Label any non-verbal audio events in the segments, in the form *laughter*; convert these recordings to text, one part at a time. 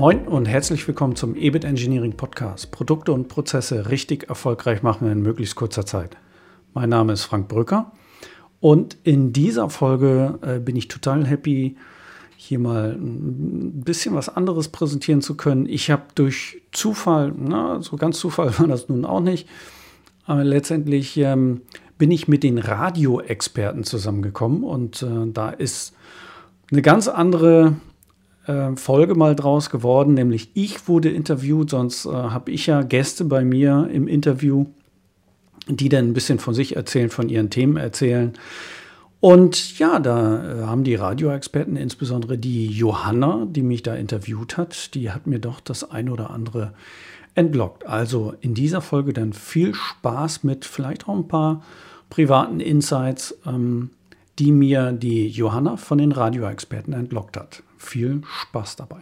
Moin und herzlich willkommen zum EBIT Engineering Podcast. Produkte und Prozesse richtig erfolgreich machen in möglichst kurzer Zeit. Mein Name ist Frank Brücker und in dieser Folge äh, bin ich total happy, hier mal ein bisschen was anderes präsentieren zu können. Ich habe durch Zufall, na, so ganz Zufall *laughs* war das nun auch nicht, aber letztendlich ähm, bin ich mit den Radioexperten zusammengekommen und äh, da ist eine ganz andere äh, Folge mal draus geworden, nämlich ich wurde interviewt, sonst äh, habe ich ja Gäste bei mir im Interview, die dann ein bisschen von sich erzählen, von ihren Themen erzählen. Und ja, da äh, haben die Radioexperten, insbesondere die Johanna, die mich da interviewt hat, die hat mir doch das ein oder andere entlockt. Also in dieser Folge dann viel Spaß mit vielleicht auch ein paar privaten Insights, ähm, die mir die Johanna von den Radioexperten entlockt hat. Viel Spaß dabei.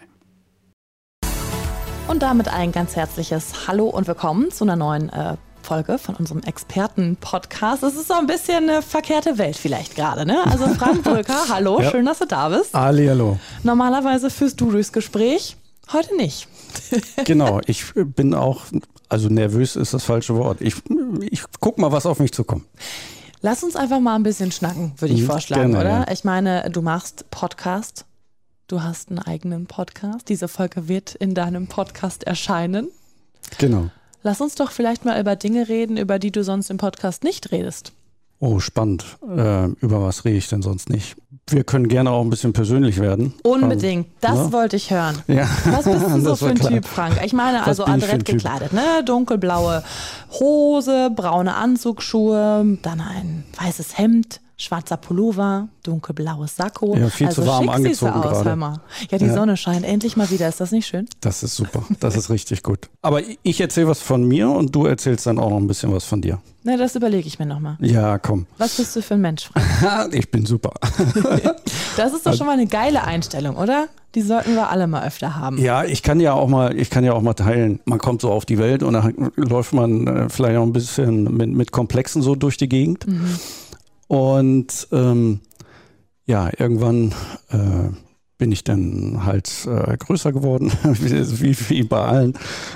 Und damit ein ganz herzliches Hallo und willkommen zu einer neuen äh, Folge von unserem Experten-Podcast. Es ist so ein bisschen eine verkehrte Welt vielleicht gerade, ne? Also *laughs* Frank Brücker, hallo, ja. schön, dass du da bist. Ali, hallo. Normalerweise führst du durchs Gespräch, heute nicht. *laughs* genau, ich bin auch, also nervös ist das falsche Wort. Ich, ich guck mal, was auf mich zukommt. Lass uns einfach mal ein bisschen schnacken, würde ich mhm, vorschlagen, Gerne, oder? Ja. Ich meine, du machst Podcast, du hast einen eigenen Podcast. Diese Folge wird in deinem Podcast erscheinen. Genau. Lass uns doch vielleicht mal über Dinge reden, über die du sonst im Podcast nicht redest. Oh, spannend. Äh, über was rede ich denn sonst nicht? Wir können gerne auch ein bisschen persönlich werden. Unbedingt. Das ja? wollte ich hören. Ja. Was bist *laughs* du so für ein klar. Typ, Frank? Ich meine, also adrett gekleidet, ne? Dunkelblaue Hose, braune Anzugsschuhe, dann ein weißes Hemd, schwarzer Pullover, dunkelblaues Sakko. Ja, viel also zu warm angezogen aus, gerade. Ja, die ja. Sonne scheint endlich mal wieder. Ist das nicht schön? Das ist super. Das ist richtig gut. Aber ich erzähle was von mir und du erzählst dann auch noch ein bisschen was von dir. Na, das überlege ich mir nochmal. Ja, komm. Was bist du für ein Mensch, Frank? *laughs* ich bin super. *laughs* das ist doch schon mal eine geile Einstellung, oder? Die sollten wir alle mal öfter haben. Ja, ich kann ja auch mal, ich kann ja auch mal teilen. Man kommt so auf die Welt und dann läuft man äh, vielleicht auch ein bisschen mit, mit Komplexen so durch die Gegend. Mhm. Und ähm, ja, irgendwann äh, bin ich dann halt äh, größer geworden, *laughs* wie, wie bei allen.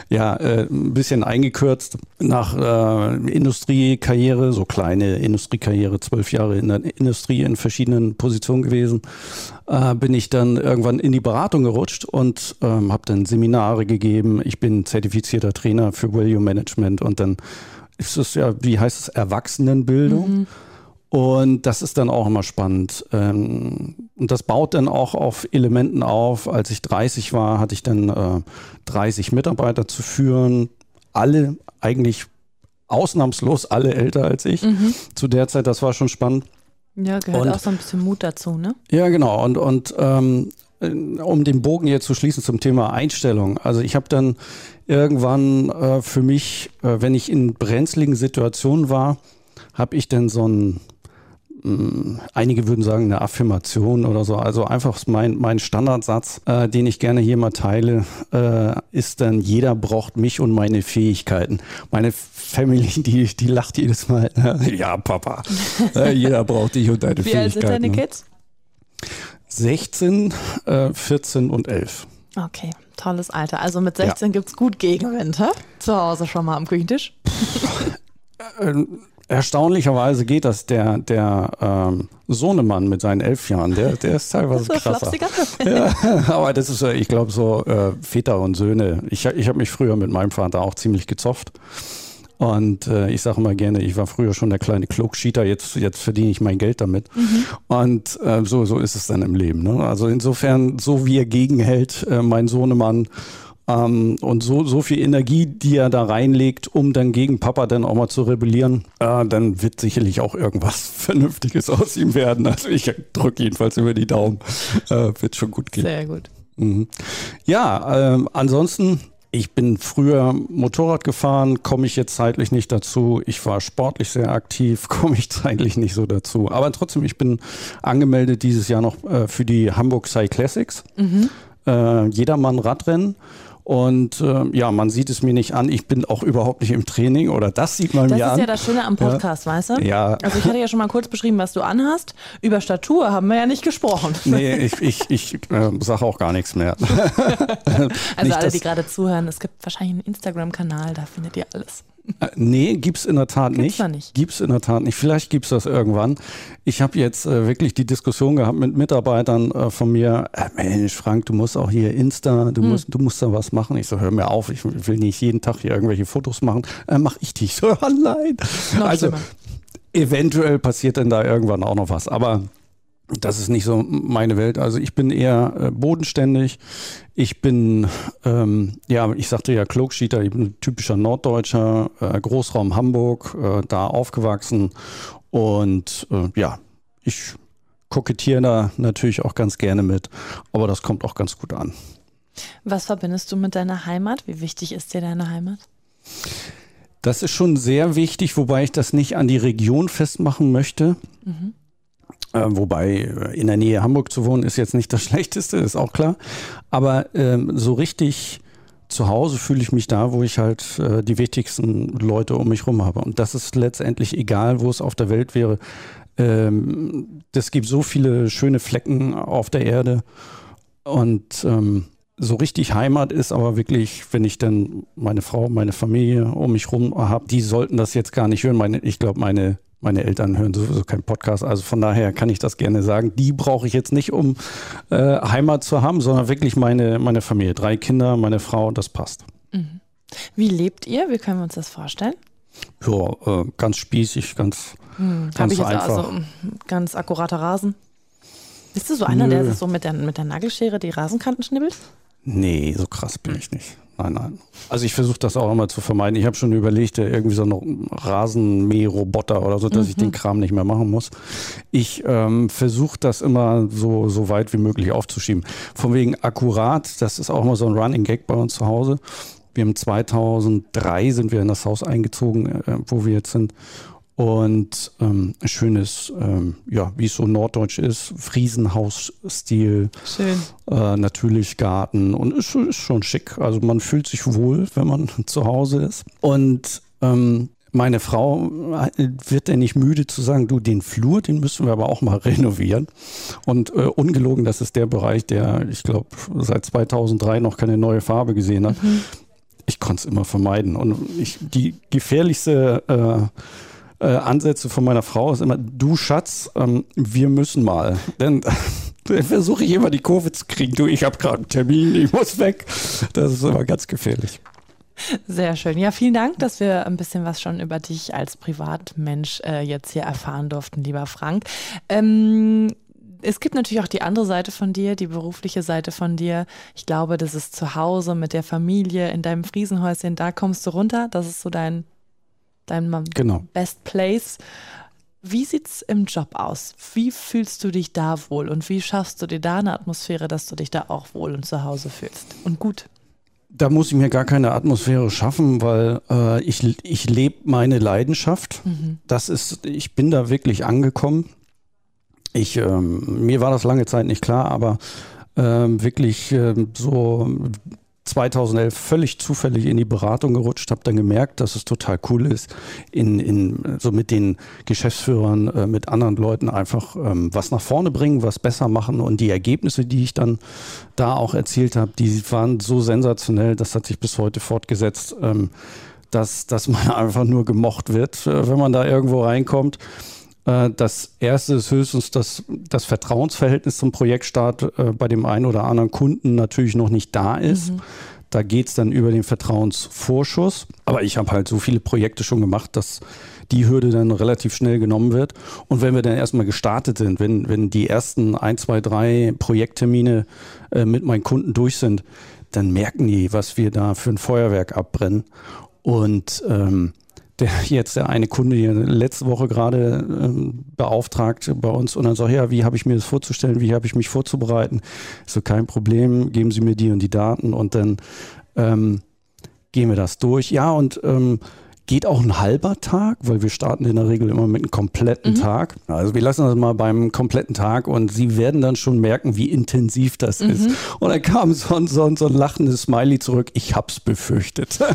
Ja, äh, ein bisschen eingekürzt nach äh, Industriekarriere, so kleine Industriekarriere, zwölf Jahre in der Industrie in verschiedenen Positionen gewesen. Äh, bin ich dann irgendwann in die Beratung gerutscht und ähm, habe dann Seminare gegeben. Ich bin zertifizierter Trainer für Value Management und dann ist es ja, wie heißt es, Erwachsenenbildung. Mhm. Und das ist dann auch immer spannend. Ähm, und das baut dann auch auf Elementen auf. Als ich 30 war, hatte ich dann 30 äh, Mitarbeiter zu führen. Alle eigentlich ausnahmslos alle älter als ich. Mhm. Zu der Zeit, das war schon spannend. Ja, gehört und, auch so ein bisschen Mut dazu, ne? Ja, genau. Und, und ähm, um den Bogen jetzt zu schließen zum Thema Einstellung. Also ich habe dann irgendwann äh, für mich, äh, wenn ich in brenzligen Situationen war, habe ich dann so ein einige würden sagen, eine Affirmation oder so. Also einfach mein, mein Standardsatz, äh, den ich gerne hier mal teile, äh, ist dann, jeder braucht mich und meine Fähigkeiten. Meine Family, *laughs* die, die lacht jedes Mal. ja, Papa, *laughs* äh, jeder braucht dich und deine Wie Fähigkeiten. Wie alt sind deine Kids? 16, 14 äh, und 11. Okay, tolles Alter. Also mit 16 ja. gibt es gut Gegenwind, hä? Zu Hause schon mal am Küchentisch? *laughs* Erstaunlicherweise geht das der, der ähm, Sohnemann mit seinen elf Jahren, der, der ist teilweise *laughs* das krasser. *laughs* ja, aber das ist, ich glaube, so äh, Väter und Söhne. Ich, ich habe mich früher mit meinem Vater auch ziemlich gezofft. Und äh, ich sage immer gerne, ich war früher schon der kleine Klugschieter, jetzt, jetzt verdiene ich mein Geld damit. Mhm. Und äh, so, so ist es dann im Leben. Ne? Also insofern, so wie er gegenhält, äh, mein Sohnemann ähm, und so, so viel Energie, die er da reinlegt, um dann gegen Papa dann auch mal zu rebellieren, äh, dann wird sicherlich auch irgendwas *laughs* Vernünftiges aus ihm werden. Also ich drücke jedenfalls über die Daumen. Äh, wird schon gut gehen. Sehr gut. Mhm. Ja, äh, ansonsten ich bin früher Motorrad gefahren, komme ich jetzt zeitlich nicht dazu. Ich war sportlich sehr aktiv, *laughs* komme ich zeitlich nicht so dazu. Aber trotzdem, ich bin angemeldet dieses Jahr noch äh, für die Hamburg Cyclassics. Mhm. Äh, Jedermann Radrennen. Und äh, ja, man sieht es mir nicht an. Ich bin auch überhaupt nicht im Training oder das sieht man das mir an. Das ist ja das Schöne am Podcast, ja. weißt du? Ja. Also ich hatte ja schon mal kurz beschrieben, was du anhast. Über Statur haben wir ja nicht gesprochen. Nee, ich, ich, ich äh, sage auch gar nichts mehr. *laughs* also nicht, alle, die gerade zuhören, es gibt wahrscheinlich einen Instagram-Kanal, da findet ihr alles. Äh, nee, gibt's in der Tat gibt's nicht. nicht. Gibt's in der Tat nicht. Vielleicht gibt's das irgendwann. Ich habe jetzt äh, wirklich die Diskussion gehabt mit Mitarbeitern äh, von mir. Äh, Mensch, Frank, du musst auch hier Insta, du hm. musst, du musst da was machen. Ich so, hör mir auf, ich will nicht jeden Tag hier irgendwelche Fotos machen. Äh, mach ich die. Ich *laughs* so, nein. Noch also schlimmer. eventuell passiert dann da irgendwann auch noch was. Aber das ist nicht so meine Welt. Also ich bin eher äh, bodenständig. Ich bin, ähm, ja, ich sagte ja Klugschieter, ich bin ein typischer Norddeutscher, äh, Großraum Hamburg, äh, da aufgewachsen. Und äh, ja, ich kokettiere da natürlich auch ganz gerne mit, aber das kommt auch ganz gut an. Was verbindest du mit deiner Heimat? Wie wichtig ist dir deine Heimat? Das ist schon sehr wichtig, wobei ich das nicht an die Region festmachen möchte. Mhm. Äh, wobei äh, in der Nähe Hamburg zu wohnen ist jetzt nicht das *laughs* Schlechteste, ist auch klar. Aber ähm, so richtig zu Hause fühle ich mich da, wo ich halt äh, die wichtigsten Leute um mich rum habe. Und das ist letztendlich egal, wo es auf der Welt wäre. Ähm, es gibt so viele schöne Flecken auf der Erde. Und ähm, so richtig Heimat ist aber wirklich, wenn ich dann meine Frau, meine Familie um mich rum habe, die sollten das jetzt gar nicht hören. Meine, ich glaube, meine meine Eltern hören sowieso keinen Podcast, also von daher kann ich das gerne sagen. Die brauche ich jetzt nicht, um äh, Heimat zu haben, sondern wirklich meine, meine Familie. Drei Kinder, meine Frau, das passt. Mhm. Wie lebt ihr? Wie können wir uns das vorstellen? Ja, äh, ganz spießig, ganz, hm. ganz einfach. Also ganz akkurater Rasen. Bist du so einer, Nö. der so mit der, mit der Nagelschere die Rasenkanten schnibbelt? Nee, so krass bin ich nicht. Nein, nein. Also ich versuche das auch immer zu vermeiden. Ich habe schon überlegt, irgendwie so einen Rasenmäherroboter oder so, dass mhm. ich den mhm. Kram nicht mehr machen muss. Ich ähm, versuche das immer so, so weit wie möglich aufzuschieben. Von wegen akkurat, das ist auch immer so ein Running Gag bei uns zu Hause. Wir haben 2003 sind wir in das Haus eingezogen, äh, wo wir jetzt sind und ähm, schönes, ähm, ja, wie es so norddeutsch ist, Friesenhausstil. Schön. Äh, natürlich Garten und ist, ist, schon schick. Also man fühlt sich wohl, wenn man *laughs* zu Hause ist. Und ähm, meine Frau äh, wird ja nicht müde zu sagen, du, den Flur, den müssen wir aber auch mal *laughs* renovieren. Und äh, ungelogen, das ist der Bereich, der, ich glaube, seit 2003 noch keine neue Farbe gesehen hat. Mhm. Ich konnte es immer vermeiden. Und ich, die gefährlichste äh, äh, Ansätze von meiner Frau ist immer, du Schatz, ähm, wir müssen mal. Denn *laughs* versuche ich immer die Kurve zu kriegen. Du, ich habe gerade einen Termin, ich muss weg. Das ist immer ganz gefährlich. Sehr schön. Ja, vielen Dank, dass wir ein bisschen was schon über dich als Privatmensch äh, jetzt hier erfahren durften, lieber Frank. Ähm, es gibt natürlich auch die andere Seite von dir, die berufliche Seite von dir. Ich glaube, das ist zu Hause mit der Familie in deinem Friesenhäuschen. Da kommst du runter. Das ist so dein dein genau. Best Place. Wie sieht es im Job aus? Wie fühlst du dich da wohl und wie schaffst du dir da eine Atmosphäre, dass du dich da auch wohl und zu Hause fühlst und gut? Da muss ich mir gar keine Atmosphäre schaffen, weil äh, ich, ich lebe meine Leidenschaft. Mhm. Das ist, ich bin da wirklich angekommen. Ich, ähm, mir war das lange Zeit nicht klar, aber ähm, wirklich ähm, so 2011 völlig zufällig in die Beratung gerutscht, habe dann gemerkt, dass es total cool ist, in, in so mit den Geschäftsführern, äh, mit anderen Leuten einfach ähm, was nach vorne bringen, was besser machen und die Ergebnisse, die ich dann da auch erzielt habe, die waren so sensationell, das hat sich bis heute fortgesetzt, ähm, dass, dass man *laughs* einfach nur gemocht wird, äh, wenn man da irgendwo reinkommt. Äh, das erste ist höchstens, dass das Vertrauensverhältnis zum Projektstart äh, bei dem einen oder anderen Kunden natürlich noch nicht da ist. Mhm. Da geht es dann über den Vertrauensvorschuss. Aber ich habe halt so viele Projekte schon gemacht, dass die Hürde dann relativ schnell genommen wird. Und wenn wir dann erstmal gestartet sind, wenn, wenn die ersten ein, zwei, drei Projekttermine äh, mit meinen Kunden durch sind, dann merken die, was wir da für ein Feuerwerk abbrennen. Und ähm, der jetzt der eine Kunde hier letzte Woche gerade ähm, beauftragt bei uns und dann sagt, ja, wie habe ich mir das vorzustellen, wie habe ich mich vorzubereiten? so, kein Problem, geben Sie mir die und die Daten und dann ähm, gehen wir das durch. Ja, und ähm, Geht auch ein halber Tag, weil wir starten in der Regel immer mit einem kompletten mhm. Tag. Also wir lassen das mal beim kompletten Tag und Sie werden dann schon merken, wie intensiv das mhm. ist. Und dann kam so ein, so, ein, so ein lachendes Smiley zurück. Ich hab's befürchtet. *laughs*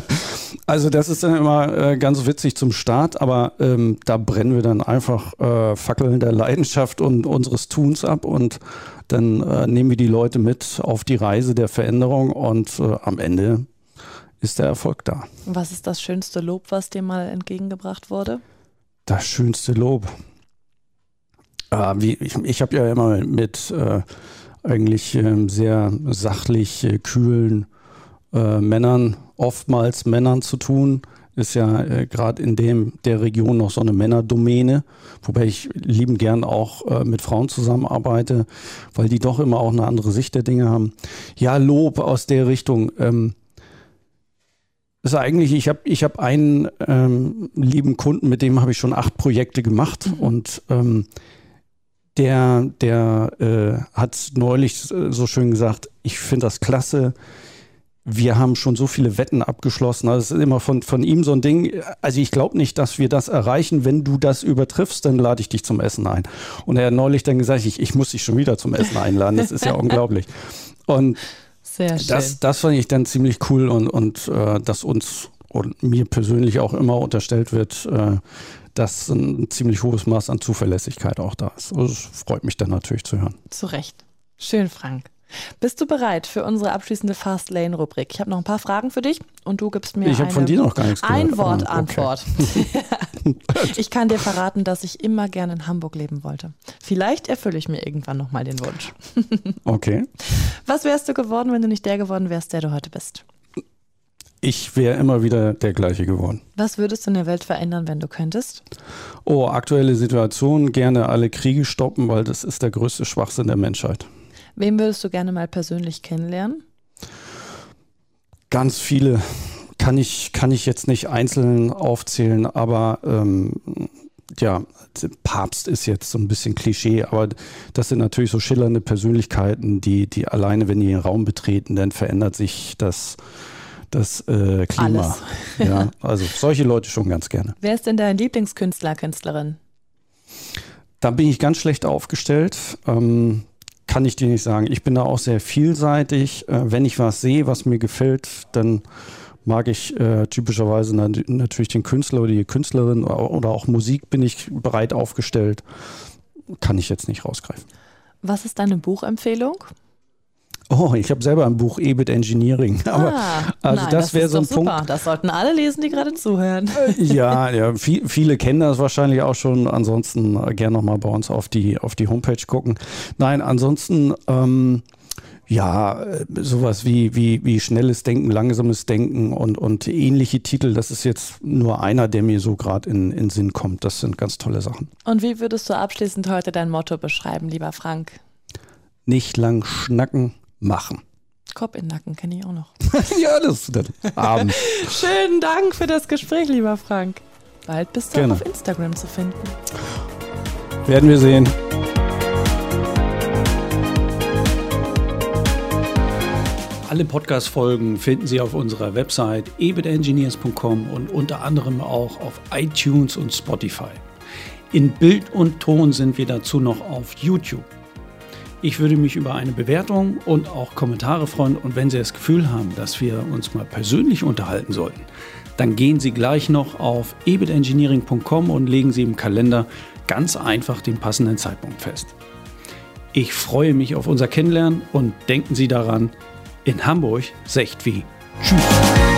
Also das ist dann immer äh, ganz witzig zum Start, aber ähm, da brennen wir dann einfach äh, Fackeln der Leidenschaft und unseres Tuns ab und dann äh, nehmen wir die Leute mit auf die Reise der Veränderung und äh, am Ende ist der Erfolg da. Was ist das schönste Lob, was dir mal entgegengebracht wurde? Das schönste Lob. Äh, wie, ich ich habe ja immer mit äh, eigentlich äh, sehr sachlich äh, kühlen äh, Männern, oftmals Männern zu tun. Ist ja äh, gerade in dem der Region noch so eine Männerdomäne, wobei ich lieben gern auch mit Frauen zusammenarbeite, weil die doch immer auch eine andere Sicht der Dinge haben. Ja, Lob aus der Richtung. Ähm, ist eigentlich, ich habe ich hab einen ähm, lieben Kunden, mit dem habe ich schon acht Projekte gemacht mhm. und ähm, der, der äh, hat neulich so schön gesagt, ich finde das klasse. Wir haben schon so viele Wetten abgeschlossen. Also es ist immer von, von ihm so ein Ding. Also ich glaube nicht, dass wir das erreichen. Wenn du das übertriffst, dann lade ich dich zum Essen ein. Und er hat neulich dann gesagt, ich, ich muss dich schon wieder zum Essen einladen. Das ist ja *laughs* unglaublich. Und sehr schön. Das, das fand ich dann ziemlich cool und, und äh, dass uns und mir persönlich auch immer unterstellt wird, äh, dass ein ziemlich hohes Maß an Zuverlässigkeit auch da ist. Also das freut mich dann natürlich zu hören. Zu Recht. Schön, Frank. Bist du bereit für unsere abschließende Fast Lane Rubrik? Ich habe noch ein paar Fragen für dich und du gibst mir ich eine von dir noch gar nichts ein Wort ah, Antwort. *laughs* ich kann dir verraten, dass ich immer gerne in Hamburg leben wollte. Vielleicht erfülle ich mir irgendwann noch mal den Wunsch. *laughs* okay. Was wärst du geworden, wenn du nicht der geworden wärst, der du heute bist? Ich wäre immer wieder der gleiche geworden. Was würdest du in der Welt verändern, wenn du könntest? Oh, aktuelle Situation, gerne alle Kriege stoppen, weil das ist der größte Schwachsinn der Menschheit. Wem würdest du gerne mal persönlich kennenlernen? Ganz viele. Kann ich, kann ich jetzt nicht einzeln aufzählen, aber ähm, ja, Papst ist jetzt so ein bisschen Klischee, aber das sind natürlich so schillernde Persönlichkeiten, die, die alleine, wenn die den Raum betreten, dann verändert sich das, das äh, Klima. Alles. *laughs* Ja, also solche Leute schon ganz gerne. Wer ist denn dein Lieblingskünstler, Künstlerin? Da bin ich ganz schlecht aufgestellt. Ähm, kann ich dir nicht sagen. Ich bin da auch sehr vielseitig. Äh, wenn ich was sehe, was mir gefällt, dann mag ich äh, typischerweise natürlich den Künstler oder die Künstlerin oder auch Musik bin ich breit aufgestellt. Kann ich jetzt nicht rausgreifen. Was ist deine Buchempfehlung? Oh, ich habe selber ein Buch EBIT Engineering. *laughs* Aber ah, also nein, das wäre so ein super. Punkt. Das sollten alle lesen, die gerade zuhören. Äh, ja, ja viel, viele kennen das wahrscheinlich auch schon. Ansonsten äh, gerne nochmal bei uns auf die, auf die Homepage gucken. Nein, ansonsten ähm, ja, äh, sowas wie, wie, wie schnelles Denken, langsames Denken und, und ähnliche Titel. Das ist jetzt nur einer, der mir so gerade in, in Sinn kommt. Das sind ganz tolle Sachen. Und wie würdest du abschließend heute dein Motto beschreiben, lieber Frank? Nicht lang schnacken, machen. Kopf in den Nacken kenne ich auch noch. *laughs* ja, das ist der Abend. *laughs* Schönen Dank für das Gespräch, lieber Frank. Bald bist du Gerne. auf Instagram zu finden. Werden wir sehen. Alle Podcast-Folgen finden Sie auf unserer Website ebitengineers.com und unter anderem auch auf iTunes und Spotify. In Bild und Ton sind wir dazu noch auf YouTube. Ich würde mich über eine Bewertung und auch Kommentare freuen. Und wenn Sie das Gefühl haben, dass wir uns mal persönlich unterhalten sollten, dann gehen Sie gleich noch auf ebitengineering.com und legen Sie im Kalender ganz einfach den passenden Zeitpunkt fest. Ich freue mich auf unser Kennenlernen und denken Sie daran, in Hamburg secht wie. Tschüss.